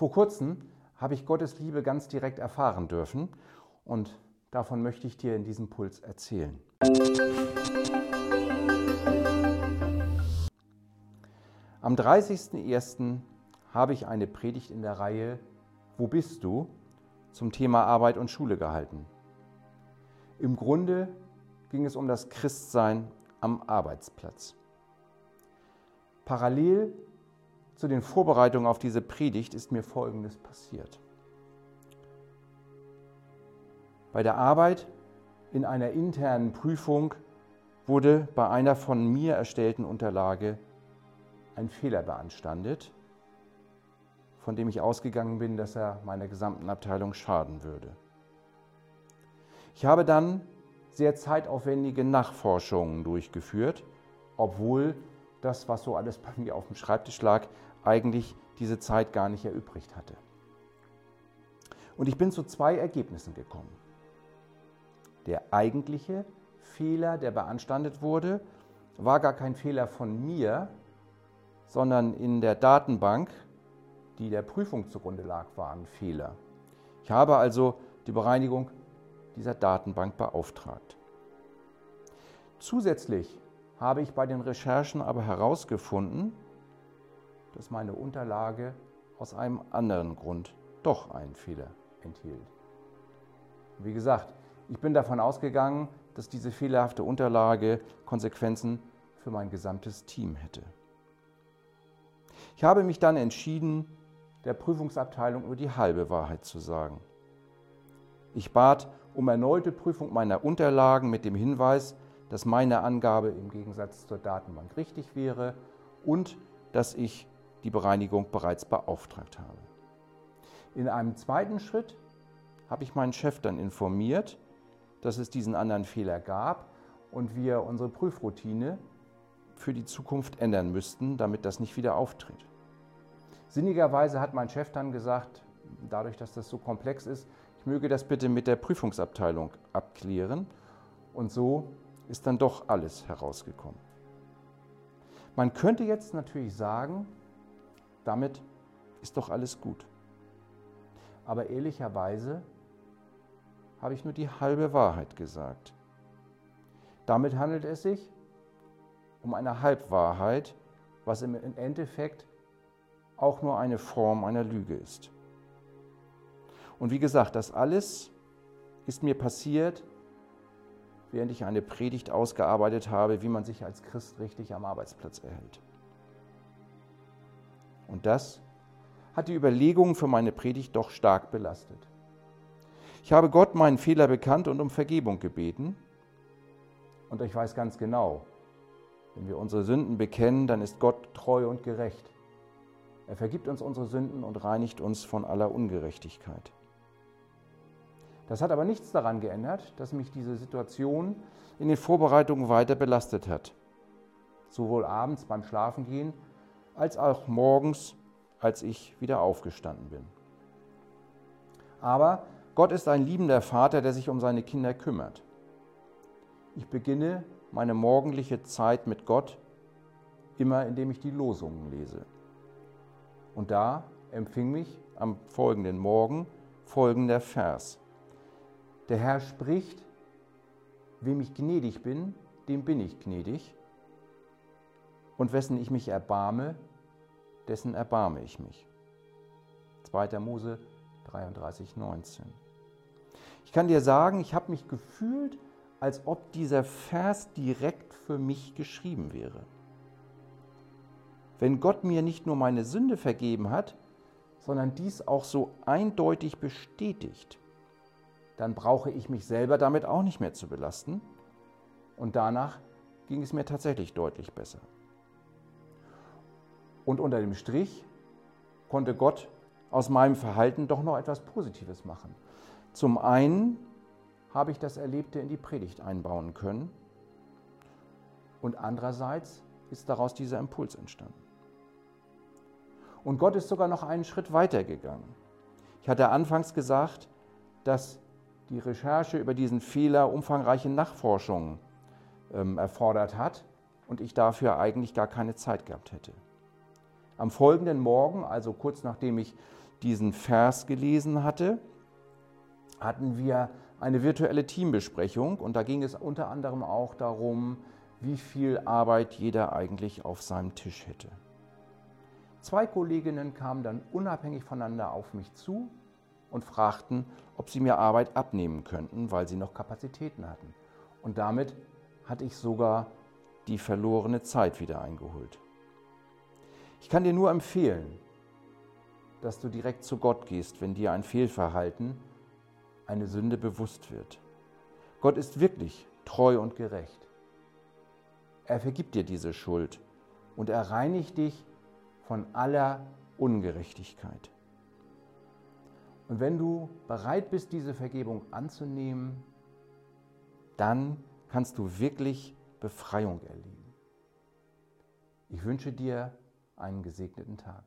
Vor kurzem habe ich Gottes Liebe ganz direkt erfahren dürfen und davon möchte ich dir in diesem Puls erzählen. Am 30.01. habe ich eine Predigt in der Reihe Wo bist du? zum Thema Arbeit und Schule gehalten. Im Grunde ging es um das Christsein am Arbeitsplatz. Parallel zu den Vorbereitungen auf diese Predigt ist mir Folgendes passiert. Bei der Arbeit in einer internen Prüfung wurde bei einer von mir erstellten Unterlage ein Fehler beanstandet, von dem ich ausgegangen bin, dass er meiner gesamten Abteilung schaden würde. Ich habe dann sehr zeitaufwendige Nachforschungen durchgeführt, obwohl das, was so alles bei mir auf dem Schreibtisch lag, eigentlich diese Zeit gar nicht erübrigt hatte. Und ich bin zu zwei Ergebnissen gekommen. Der eigentliche Fehler, der beanstandet wurde, war gar kein Fehler von mir, sondern in der Datenbank, die der Prüfung zugrunde lag, war ein Fehler. Ich habe also die Bereinigung dieser Datenbank beauftragt. Zusätzlich habe ich bei den Recherchen aber herausgefunden, dass meine Unterlage aus einem anderen Grund doch einen Fehler enthielt. Wie gesagt, ich bin davon ausgegangen, dass diese fehlerhafte Unterlage Konsequenzen für mein gesamtes Team hätte. Ich habe mich dann entschieden, der Prüfungsabteilung nur die halbe Wahrheit zu sagen. Ich bat um erneute Prüfung meiner Unterlagen mit dem Hinweis, dass meine Angabe im Gegensatz zur Datenbank richtig wäre und dass ich die Bereinigung bereits beauftragt habe. In einem zweiten Schritt habe ich meinen Chef dann informiert, dass es diesen anderen Fehler gab und wir unsere Prüfroutine für die Zukunft ändern müssten, damit das nicht wieder auftritt. Sinnigerweise hat mein Chef dann gesagt, dadurch, dass das so komplex ist, ich möge das bitte mit der Prüfungsabteilung abklären. Und so ist dann doch alles herausgekommen. Man könnte jetzt natürlich sagen, damit ist doch alles gut. Aber ehrlicherweise habe ich nur die halbe Wahrheit gesagt. Damit handelt es sich um eine Halbwahrheit, was im Endeffekt auch nur eine Form einer Lüge ist. Und wie gesagt, das alles ist mir passiert, während ich eine Predigt ausgearbeitet habe, wie man sich als Christ richtig am Arbeitsplatz erhält. Und das hat die Überlegungen für meine Predigt doch stark belastet. Ich habe Gott meinen Fehler bekannt und um Vergebung gebeten. Und ich weiß ganz genau, wenn wir unsere Sünden bekennen, dann ist Gott treu und gerecht. Er vergibt uns unsere Sünden und reinigt uns von aller Ungerechtigkeit. Das hat aber nichts daran geändert, dass mich diese Situation in den Vorbereitungen weiter belastet hat. Sowohl abends beim Schlafengehen als auch morgens, als ich wieder aufgestanden bin. Aber Gott ist ein liebender Vater, der sich um seine Kinder kümmert. Ich beginne meine morgendliche Zeit mit Gott immer, indem ich die Losungen lese. Und da empfing mich am folgenden Morgen folgender Vers. Der Herr spricht, wem ich gnädig bin, dem bin ich gnädig. Und wessen ich mich erbarme, dessen erbarme ich mich. 2. Mose 33, 19. Ich kann dir sagen, ich habe mich gefühlt, als ob dieser Vers direkt für mich geschrieben wäre. Wenn Gott mir nicht nur meine Sünde vergeben hat, sondern dies auch so eindeutig bestätigt, dann brauche ich mich selber damit auch nicht mehr zu belasten. Und danach ging es mir tatsächlich deutlich besser. Und unter dem Strich konnte Gott aus meinem Verhalten doch noch etwas Positives machen. Zum einen habe ich das Erlebte in die Predigt einbauen können und andererseits ist daraus dieser Impuls entstanden. Und Gott ist sogar noch einen Schritt weiter gegangen. Ich hatte anfangs gesagt, dass die Recherche über diesen Fehler umfangreiche Nachforschungen ähm, erfordert hat und ich dafür eigentlich gar keine Zeit gehabt hätte. Am folgenden Morgen, also kurz nachdem ich diesen Vers gelesen hatte, hatten wir eine virtuelle Teambesprechung und da ging es unter anderem auch darum, wie viel Arbeit jeder eigentlich auf seinem Tisch hätte. Zwei Kolleginnen kamen dann unabhängig voneinander auf mich zu und fragten, ob sie mir Arbeit abnehmen könnten, weil sie noch Kapazitäten hatten. Und damit hatte ich sogar die verlorene Zeit wieder eingeholt. Ich kann dir nur empfehlen, dass du direkt zu Gott gehst, wenn dir ein Fehlverhalten, eine Sünde bewusst wird. Gott ist wirklich treu und gerecht. Er vergibt dir diese Schuld und er reinigt dich von aller Ungerechtigkeit. Und wenn du bereit bist, diese Vergebung anzunehmen, dann kannst du wirklich Befreiung erleben. Ich wünsche dir einen gesegneten Tag.